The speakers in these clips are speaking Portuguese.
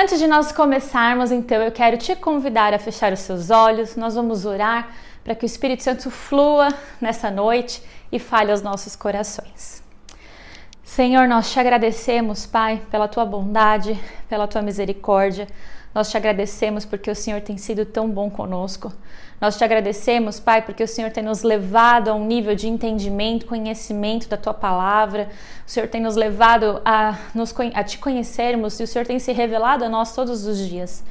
Antes de nós começarmos, então, eu quero te convidar a fechar os seus olhos. Nós vamos orar para que o Espírito Santo flua nessa noite e fale aos nossos corações. Senhor, nós te agradecemos, Pai, pela tua bondade, pela tua misericórdia. Nós te agradecemos porque o Senhor tem sido tão bom conosco. Nós te agradecemos, Pai, porque o Senhor tem nos levado a um nível de entendimento, conhecimento da tua palavra. O Senhor tem nos levado a, nos, a te conhecermos e o Senhor tem se revelado a nós todos os dias.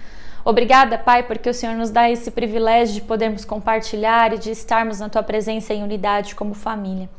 Obrigada, Pai, porque o Senhor nos dá esse privilégio de podermos compartilhar e de estarmos na tua presença em unidade como família.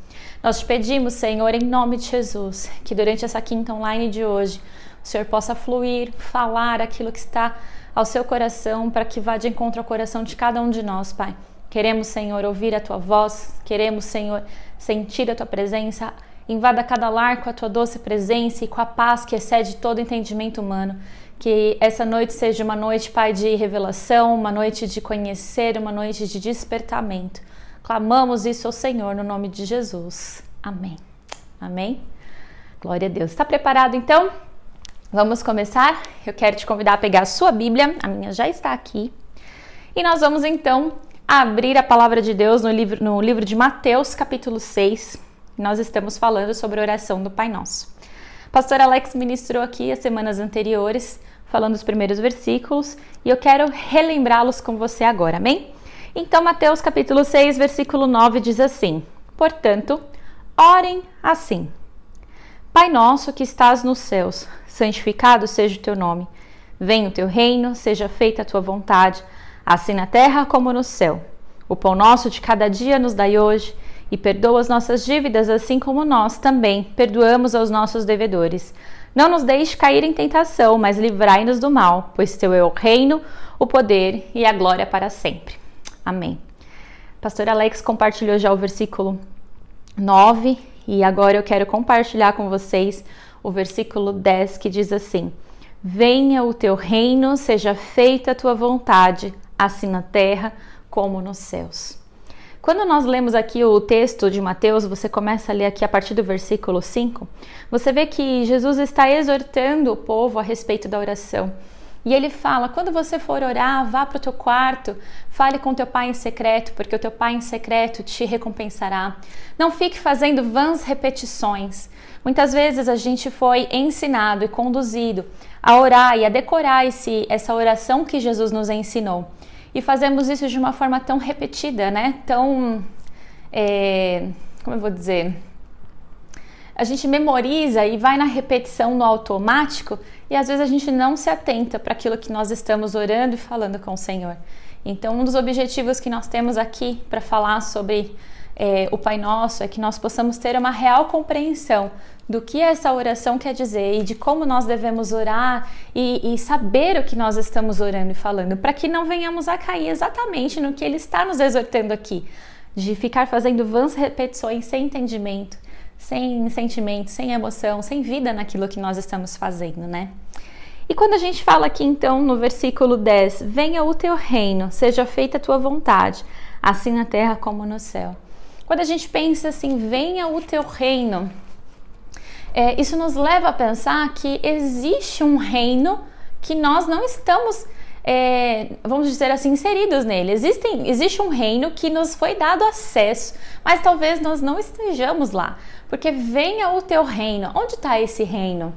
Nós te pedimos, Senhor, em nome de Jesus, que durante essa quinta online de hoje, o Senhor possa fluir, falar aquilo que está ao seu coração, para que vá de encontro ao coração de cada um de nós, Pai. Queremos, Senhor, ouvir a tua voz, queremos, Senhor, sentir a tua presença. Invada cada lar com a tua doce presença e com a paz que excede todo entendimento humano. Que essa noite seja uma noite, Pai, de revelação, uma noite de conhecer, uma noite de despertamento. Clamamos isso ao Senhor no nome de Jesus. Amém. Amém. Glória a Deus. Está preparado então? Vamos começar? Eu quero te convidar a pegar a sua Bíblia, a minha já está aqui. E nós vamos então abrir a palavra de Deus no livro, no livro de Mateus, capítulo 6. Nós estamos falando sobre a oração do Pai Nosso. pastor Alex ministrou aqui as semanas anteriores, falando os primeiros versículos, e eu quero relembrá-los com você agora, amém? Então, Mateus capítulo 6, versículo 9 diz assim: Portanto, orem assim. Pai nosso que estás nos céus, santificado seja o teu nome. Venha o teu reino, seja feita a tua vontade, assim na terra como no céu. O pão nosso de cada dia nos dai hoje, e perdoa as nossas dívidas, assim como nós também perdoamos aos nossos devedores. Não nos deixe cair em tentação, mas livrai-nos do mal, pois teu é o reino, o poder e a glória para sempre. Amém. Pastor Alex compartilhou já o versículo 9 e agora eu quero compartilhar com vocês o versículo 10 que diz assim: Venha o teu reino, seja feita a tua vontade, assim na terra como nos céus. Quando nós lemos aqui o texto de Mateus, você começa a ler aqui a partir do versículo 5, você vê que Jesus está exortando o povo a respeito da oração. E ele fala: quando você for orar, vá para o teu quarto, fale com teu pai em secreto, porque o teu pai em secreto te recompensará. Não fique fazendo vãs repetições. Muitas vezes a gente foi ensinado e conduzido a orar e a decorar esse, essa oração que Jesus nos ensinou. E fazemos isso de uma forma tão repetida, né? Tão. É, como eu vou dizer? A gente memoriza e vai na repetição no automático e às vezes a gente não se atenta para aquilo que nós estamos orando e falando com o Senhor. Então, um dos objetivos que nós temos aqui para falar sobre é, o Pai Nosso é que nós possamos ter uma real compreensão do que essa oração quer dizer e de como nós devemos orar e, e saber o que nós estamos orando e falando, para que não venhamos a cair exatamente no que Ele está nos exortando aqui, de ficar fazendo vãs repetições sem entendimento sem sentimento, sem emoção, sem vida naquilo que nós estamos fazendo, né? E quando a gente fala aqui então no versículo 10, venha o teu reino, seja feita a tua vontade, assim na terra como no céu. Quando a gente pensa assim, venha o teu reino, é, isso nos leva a pensar que existe um reino que nós não estamos é, vamos dizer assim, inseridos nele. Existem, existe um reino que nos foi dado acesso, mas talvez nós não estejamos lá. Porque venha o teu reino. Onde está esse reino?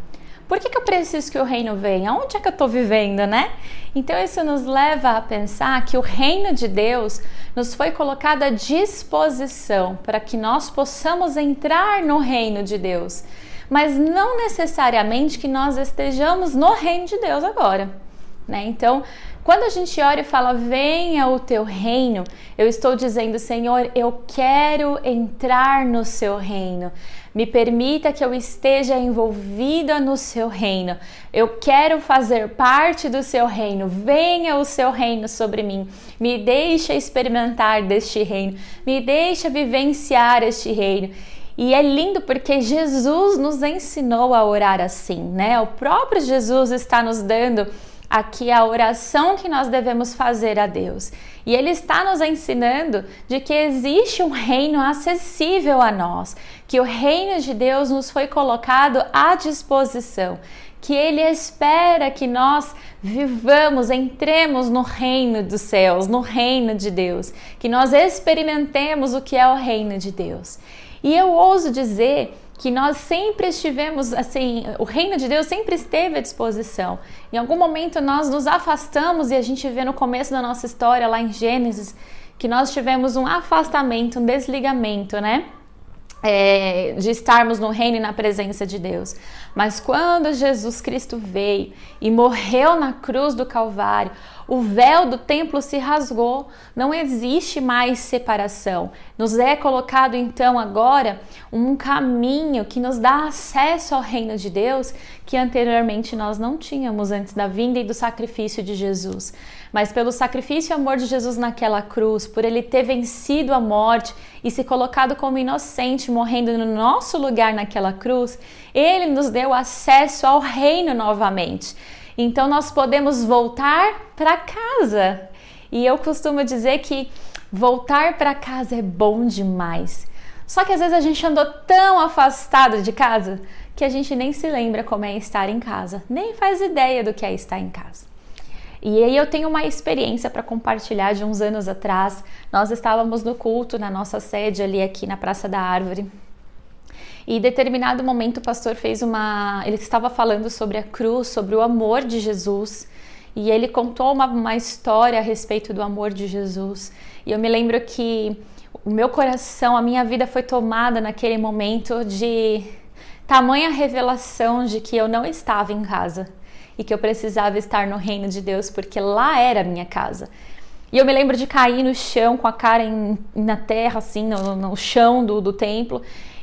Por que, que, eu preciso que o reino venha? Onde é que eu estou vivendo, né? Então, isso nos leva a pensar que o reino de Deus nos foi colocado à disposição para que nós possamos entrar no reino de Deus, mas não necessariamente que nós estejamos no reino de Deus agora né? Então, quando a gente ora e fala, venha o teu reino, eu estou dizendo, Senhor, eu quero entrar no seu reino. Me permita que eu esteja envolvida no seu reino. Eu quero fazer parte do seu reino. Venha o seu reino sobre mim. Me deixa experimentar deste reino. Me deixa vivenciar este reino. E é lindo porque Jesus nos ensinou a orar assim, né? O próprio Jesus está nos dando aqui a oração que nós devemos fazer a Deus. E ele está nos ensinando de que existe um reino acessível a nós, que o reino de Deus nos foi colocado à disposição, que ele espera que nós vivamos, entremos no reino dos céus, no reino de Deus, que nós experimentemos o que é o reino de Deus. E eu ouso dizer que nós sempre estivemos assim, o reino de Deus sempre esteve à disposição. Em algum momento nós nos afastamos e a gente vê no começo da nossa história lá em Gênesis que nós tivemos um afastamento, um desligamento, né? É, de estarmos no reino e na presença de Deus. Mas quando Jesus Cristo veio e morreu na cruz do Calvário, o véu do templo se rasgou, não existe mais separação. Nos é colocado então agora um caminho que nos dá acesso ao reino de Deus que anteriormente nós não tínhamos antes da vinda e do sacrifício de Jesus. Mas pelo sacrifício e amor de Jesus naquela cruz, por ele ter vencido a morte e se colocado como inocente, morrendo no nosso lugar naquela cruz, ele nos deu acesso ao reino novamente. Então nós podemos voltar para casa. E eu costumo dizer que voltar para casa é bom demais. Só que às vezes a gente andou tão afastado de casa que a gente nem se lembra como é estar em casa, nem faz ideia do que é estar em casa. E aí eu tenho uma experiência para compartilhar de uns anos atrás. Nós estávamos no culto na nossa sede ali aqui na Praça da Árvore. E em determinado momento o pastor fez uma. Ele estava falando sobre a cruz, sobre o amor de Jesus. E ele contou uma, uma história a respeito do amor de Jesus. E eu me lembro que o meu coração, a minha vida foi tomada naquele momento de tamanha revelação de que eu não estava em casa e que eu precisava estar no reino de Deus porque lá era a minha casa. E eu me lembro de cair no chão com a cara em, na terra, assim, no, no chão do, do templo.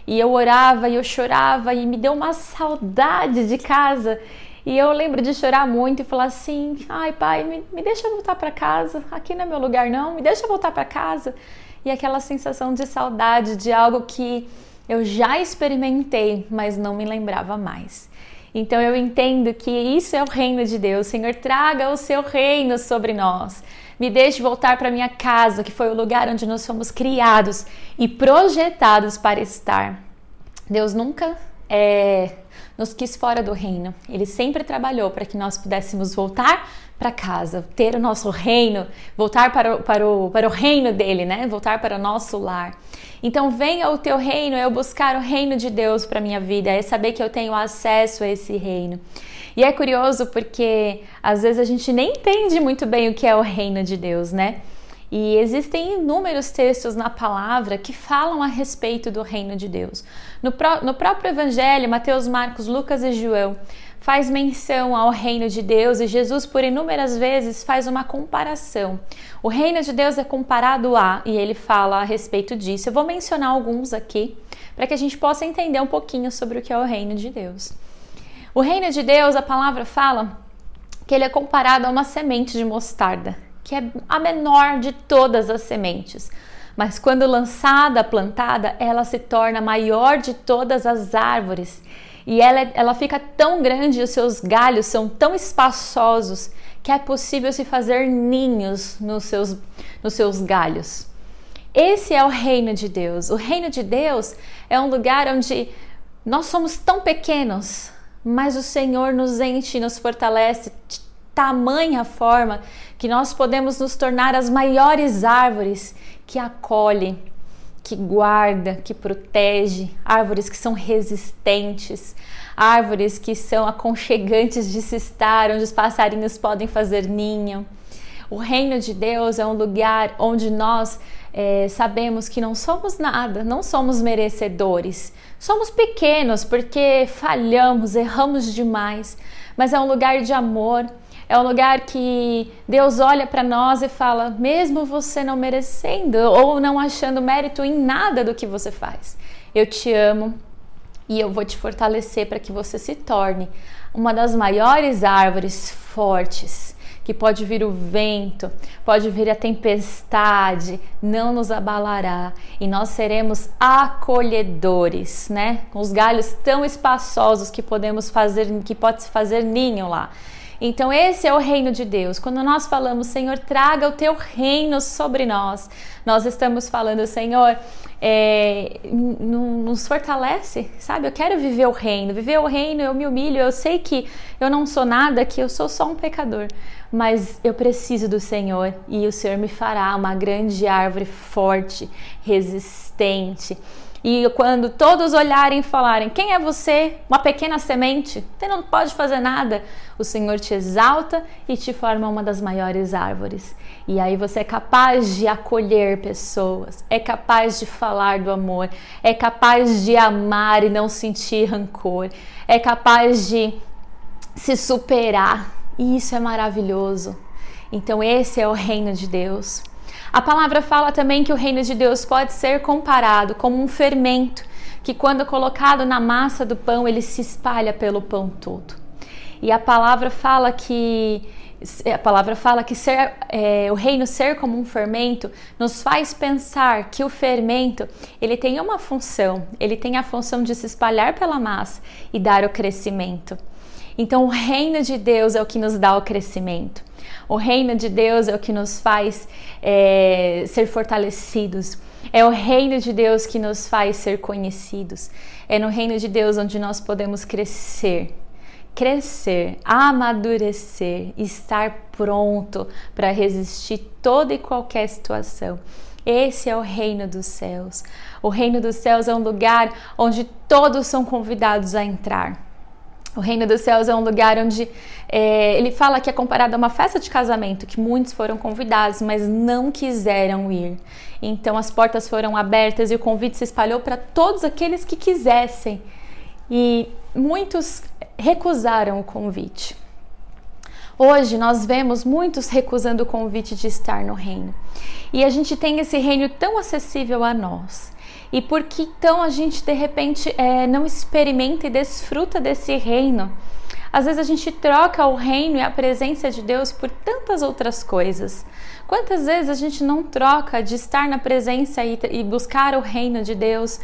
E eu orava e eu chorava e me deu uma saudade de casa. E eu lembro de chorar muito e falar assim: ai, pai, me, me deixa voltar para casa. Aqui não é meu lugar, não. Me deixa voltar para casa. E aquela sensação de saudade de algo que eu já experimentei, mas não me lembrava mais. Então eu entendo que isso é o reino de Deus. Senhor, traga o seu reino sobre nós. Me deixe voltar para minha casa, que foi o lugar onde nós fomos criados e projetados para estar. Deus nunca é, nos quis fora do reino. Ele sempre trabalhou para que nós pudéssemos voltar para casa, ter o nosso reino, voltar para o, para, o, para o reino dele, né? Voltar para o nosso lar. Então, venha o teu reino, eu buscar o reino de Deus para minha vida, é saber que eu tenho acesso a esse reino. E é curioso porque às vezes a gente nem entende muito bem o que é o reino de Deus, né? E existem inúmeros textos na palavra que falam a respeito do reino de Deus. No, no próprio Evangelho, Mateus, Marcos, Lucas e João faz menção ao reino de Deus e Jesus, por inúmeras vezes, faz uma comparação. O reino de Deus é comparado a, e ele fala a respeito disso. Eu vou mencionar alguns aqui para que a gente possa entender um pouquinho sobre o que é o reino de Deus. O reino de Deus, a palavra fala que ele é comparado a uma semente de mostarda, que é a menor de todas as sementes. Mas quando lançada, plantada, ela se torna maior de todas as árvores e ela, ela fica tão grande, os seus galhos são tão espaçosos que é possível se fazer ninhos nos seus, nos seus galhos. Esse é o reino de Deus. O reino de Deus é um lugar onde nós somos tão pequenos, mas o Senhor nos enche, nos fortalece de tamanha forma que nós podemos nos tornar as maiores árvores que acolhem que guarda, que protege, árvores que são resistentes, árvores que são aconchegantes de se estar, onde os passarinhos podem fazer ninho. O reino de Deus é um lugar onde nós é, sabemos que não somos nada, não somos merecedores. Somos pequenos porque falhamos, erramos demais, mas é um lugar de amor, é um lugar que Deus olha para nós e fala, mesmo você não merecendo ou não achando mérito em nada do que você faz, eu te amo e eu vou te fortalecer para que você se torne uma das maiores árvores fortes que pode vir o vento, pode vir a tempestade, não nos abalará e nós seremos acolhedores, né? Com os galhos tão espaçosos que podemos fazer, que pode se fazer ninho lá. Então, esse é o reino de Deus. Quando nós falamos, Senhor, traga o teu reino sobre nós, nós estamos falando, Senhor, é, nos fortalece, sabe? Eu quero viver o reino, viver o reino, eu me humilho, eu sei que eu não sou nada, que eu sou só um pecador, mas eu preciso do Senhor e o Senhor me fará uma grande árvore forte, resistente e quando todos olharem e falarem: Quem é você? Uma pequena semente? Você não pode fazer nada. O Senhor te exalta e te forma uma das maiores árvores. E aí você é capaz de acolher pessoas, é capaz de falar do amor, é capaz de amar e não sentir rancor, é capaz de se superar. E isso é maravilhoso. Então, esse é o reino de Deus. A palavra fala também que o reino de Deus pode ser comparado como um fermento que, quando colocado na massa do pão, ele se espalha pelo pão todo. E a palavra fala que a palavra fala que ser, é, o reino ser como um fermento nos faz pensar que o fermento ele tem uma função, ele tem a função de se espalhar pela massa e dar o crescimento. Então, o reino de Deus é o que nos dá o crescimento. O reino de Deus é o que nos faz é, ser fortalecidos. É o reino de Deus que nos faz ser conhecidos. É no reino de Deus onde nós podemos crescer. Crescer, amadurecer, estar pronto para resistir toda e qualquer situação. Esse é o reino dos céus. O reino dos céus é um lugar onde todos são convidados a entrar. O reino dos céus é um lugar onde é, ele fala que é comparado a uma festa de casamento, que muitos foram convidados, mas não quiseram ir. Então as portas foram abertas e o convite se espalhou para todos aqueles que quisessem. E muitos recusaram o convite. Hoje nós vemos muitos recusando o convite de estar no reino. E a gente tem esse reino tão acessível a nós. E por que então a gente de repente é, não experimenta e desfruta desse reino? Às vezes a gente troca o reino e a presença de Deus por tantas outras coisas. Quantas vezes a gente não troca de estar na presença e, e buscar o reino de Deus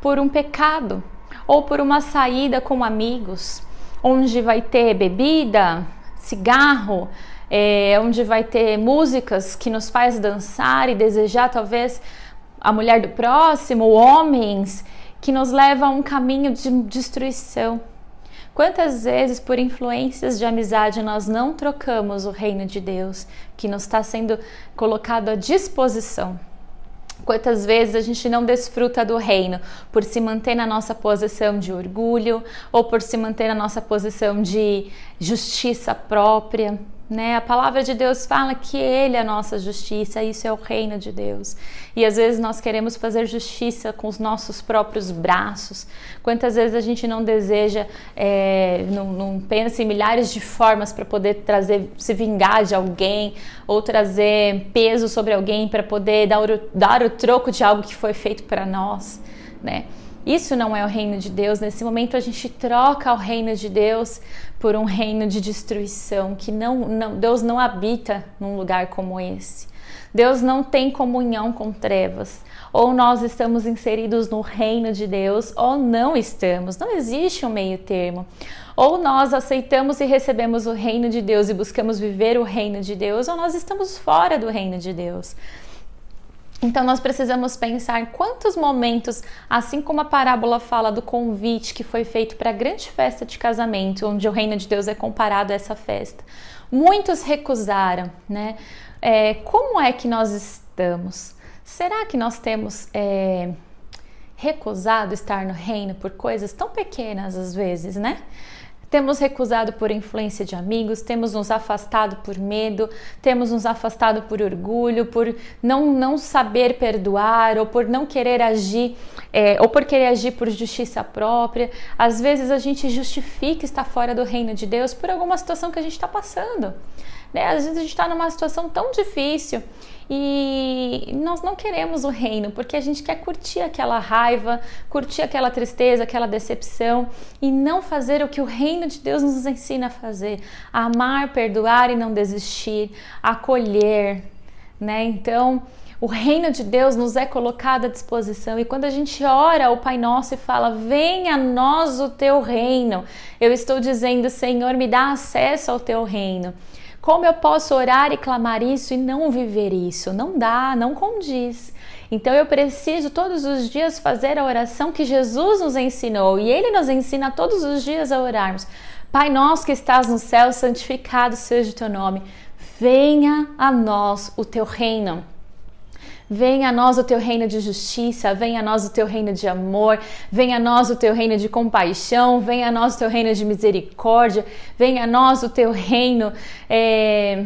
por um pecado ou por uma saída com amigos, onde vai ter bebida, cigarro, é, onde vai ter músicas que nos faz dançar e desejar talvez a mulher do próximo, homens, que nos levam a um caminho de destruição. Quantas vezes, por influências de amizade, nós não trocamos o reino de Deus que nos está sendo colocado à disposição? Quantas vezes a gente não desfruta do reino por se manter na nossa posição de orgulho ou por se manter na nossa posição de justiça própria? Né? A palavra de Deus fala que Ele é a nossa justiça, isso é o reino de Deus. E às vezes nós queremos fazer justiça com os nossos próprios braços. Quantas vezes a gente não deseja, é, não, não pensa em milhares de formas para poder trazer, se vingar de alguém ou trazer peso sobre alguém para poder dar o, dar o troco de algo que foi feito para nós, né? Isso não é o reino de Deus. Nesse momento a gente troca o reino de Deus por um reino de destruição, que não, não, Deus não habita num lugar como esse. Deus não tem comunhão com trevas. Ou nós estamos inseridos no reino de Deus, ou não estamos. Não existe um meio termo. Ou nós aceitamos e recebemos o reino de Deus e buscamos viver o reino de Deus, ou nós estamos fora do reino de Deus. Então nós precisamos pensar quantos momentos, assim como a parábola fala do convite que foi feito para a grande festa de casamento, onde o reino de Deus é comparado a essa festa, muitos recusaram, né? É, como é que nós estamos? Será que nós temos é, recusado estar no reino por coisas tão pequenas às vezes, né? Temos recusado por influência de amigos, temos nos afastado por medo, temos nos afastado por orgulho, por não, não saber perdoar ou por não querer agir, é, ou por querer agir por justiça própria. Às vezes a gente justifica estar fora do reino de Deus por alguma situação que a gente está passando. Né? Às vezes a gente está numa situação tão difícil e nós não queremos o reino porque a gente quer curtir aquela raiva, curtir aquela tristeza, aquela decepção e não fazer o que o reino de Deus nos ensina a fazer: amar, perdoar e não desistir, acolher, né? Então, O reino de Deus nos é colocado à disposição. E quando a gente ora o Pai Nosso e fala: Venha a nós o teu reino, eu estou dizendo: Senhor, me dá acesso ao teu reino. Como eu posso orar e clamar isso e não viver isso? Não dá, não condiz. Então eu preciso todos os dias fazer a oração que Jesus nos ensinou e ele nos ensina todos os dias a orarmos. Pai nosso que estás no céu, santificado seja o teu nome. Venha a nós o teu reino. Venha a nós o teu reino de justiça, venha a nós o teu reino de amor, venha a nós o teu reino de compaixão, venha a nós o teu reino de misericórdia, venha a nós o teu reino. É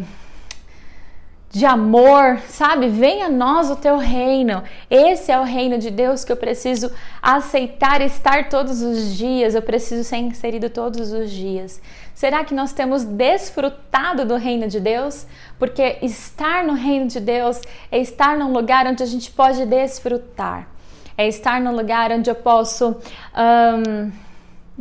de amor, sabe? Venha a nós o teu reino. Esse é o reino de Deus que eu preciso aceitar estar todos os dias, eu preciso ser inserido todos os dias. Será que nós temos desfrutado do reino de Deus? Porque estar no reino de Deus é estar num lugar onde a gente pode desfrutar, é estar num lugar onde eu posso. Um,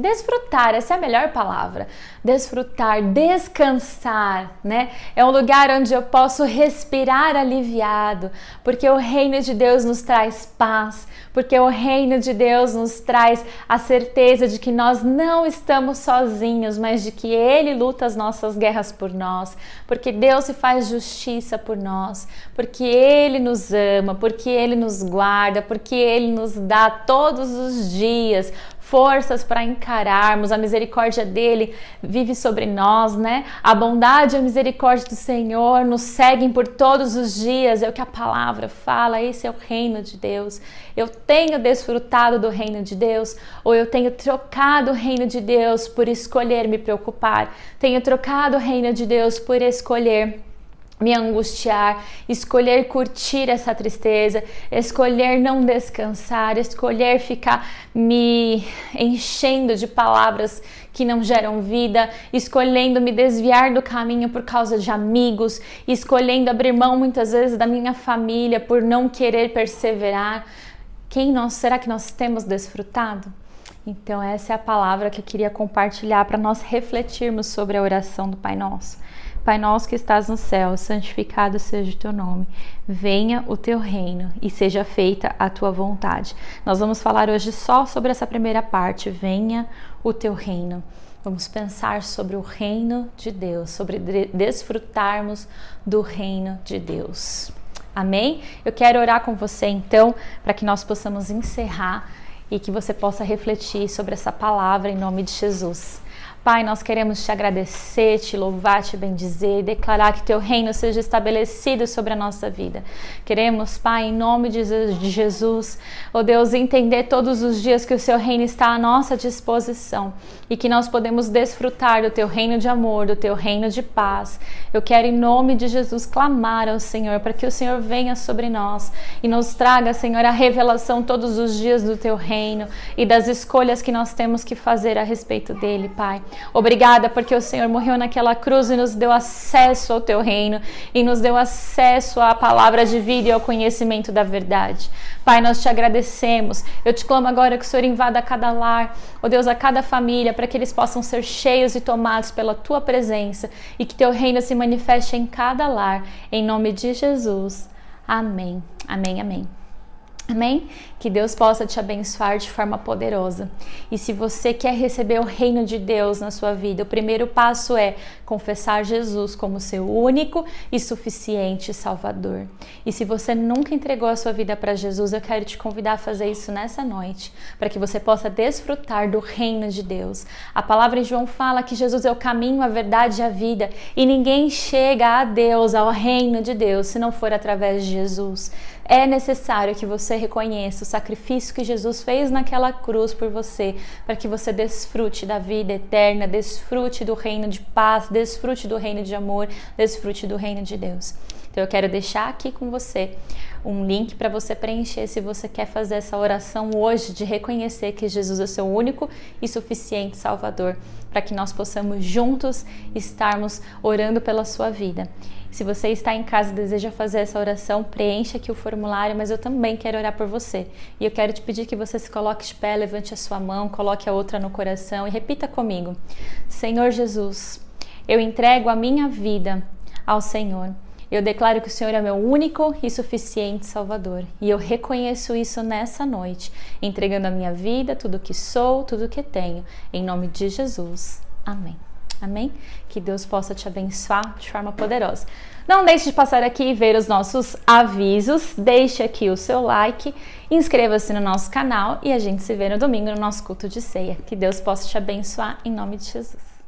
Desfrutar, essa é a melhor palavra. Desfrutar, descansar, né? É um lugar onde eu posso respirar aliviado, porque o reino de Deus nos traz paz, porque o reino de Deus nos traz a certeza de que nós não estamos sozinhos, mas de que Ele luta as nossas guerras por nós, porque Deus se faz justiça por nós, porque Ele nos ama, porque Ele nos guarda, porque Ele nos dá todos os dias forças para encararmos, a misericórdia dele vive sobre nós, né? A bondade e a misericórdia do Senhor nos seguem por todos os dias, é o que a palavra fala, esse é o reino de Deus. Eu tenho desfrutado do reino de Deus ou eu tenho trocado o reino de Deus por escolher me preocupar, tenho trocado o reino de Deus por escolher me angustiar, escolher curtir essa tristeza, escolher não descansar, escolher ficar me enchendo de palavras que não geram vida, escolhendo me desviar do caminho por causa de amigos, escolhendo abrir mão muitas vezes da minha família por não querer perseverar. Quem nós será que nós temos desfrutado? Então essa é a palavra que eu queria compartilhar para nós refletirmos sobre a oração do Pai Nosso. Pai nosso que estás no céu, santificado seja o teu nome. Venha o teu reino e seja feita a tua vontade. Nós vamos falar hoje só sobre essa primeira parte. Venha o teu reino. Vamos pensar sobre o reino de Deus, sobre desfrutarmos do reino de Deus. Amém? Eu quero orar com você então, para que nós possamos encerrar e que você possa refletir sobre essa palavra em nome de Jesus. Pai, nós queremos te agradecer, te louvar, te bendizer e declarar que teu reino seja estabelecido sobre a nossa vida. Queremos, Pai, em nome de Jesus, oh Deus, entender todos os dias que o seu reino está à nossa disposição e que nós podemos desfrutar do teu reino de amor, do teu reino de paz. Eu quero, em nome de Jesus, clamar ao Senhor para que o Senhor venha sobre nós e nos traga, Senhor, a revelação todos os dias do teu reino e das escolhas que nós temos que fazer a respeito dele, Pai. Obrigada porque o Senhor morreu naquela cruz e nos deu acesso ao teu reino e nos deu acesso à palavra de vida e ao conhecimento da verdade. Pai, nós te agradecemos. Eu te clamo agora que o Senhor invada cada lar, ó Deus, a cada família, para que eles possam ser cheios e tomados pela tua presença e que teu reino se manifeste em cada lar. Em nome de Jesus. Amém. Amém. Amém. Amém? Que Deus possa te abençoar de forma poderosa. E se você quer receber o reino de Deus na sua vida, o primeiro passo é confessar Jesus como seu único e suficiente Salvador. E se você nunca entregou a sua vida para Jesus, eu quero te convidar a fazer isso nessa noite, para que você possa desfrutar do reino de Deus. A palavra em João fala que Jesus é o caminho, a verdade e a vida, e ninguém chega a Deus, ao reino de Deus, se não for através de Jesus. É necessário que você reconheça o sacrifício que Jesus fez naquela cruz por você, para que você desfrute da vida eterna, desfrute do reino de paz, desfrute do reino de amor, desfrute do reino de Deus. Então eu quero deixar aqui com você um link para você preencher se você quer fazer essa oração hoje de reconhecer que Jesus é seu único e suficiente Salvador, para que nós possamos juntos estarmos orando pela sua vida. Se você está em casa e deseja fazer essa oração, preencha aqui o formulário, mas eu também quero orar por você. E eu quero te pedir que você se coloque de pé, levante a sua mão, coloque a outra no coração e repita comigo: Senhor Jesus, eu entrego a minha vida ao Senhor. Eu declaro que o Senhor é meu único e suficiente Salvador. E eu reconheço isso nessa noite, entregando a minha vida, tudo que sou, tudo que tenho. Em nome de Jesus. Amém. Amém? Que Deus possa te abençoar de forma poderosa. Não deixe de passar aqui e ver os nossos avisos. Deixe aqui o seu like, inscreva-se no nosso canal e a gente se vê no domingo no nosso culto de ceia. Que Deus possa te abençoar em nome de Jesus.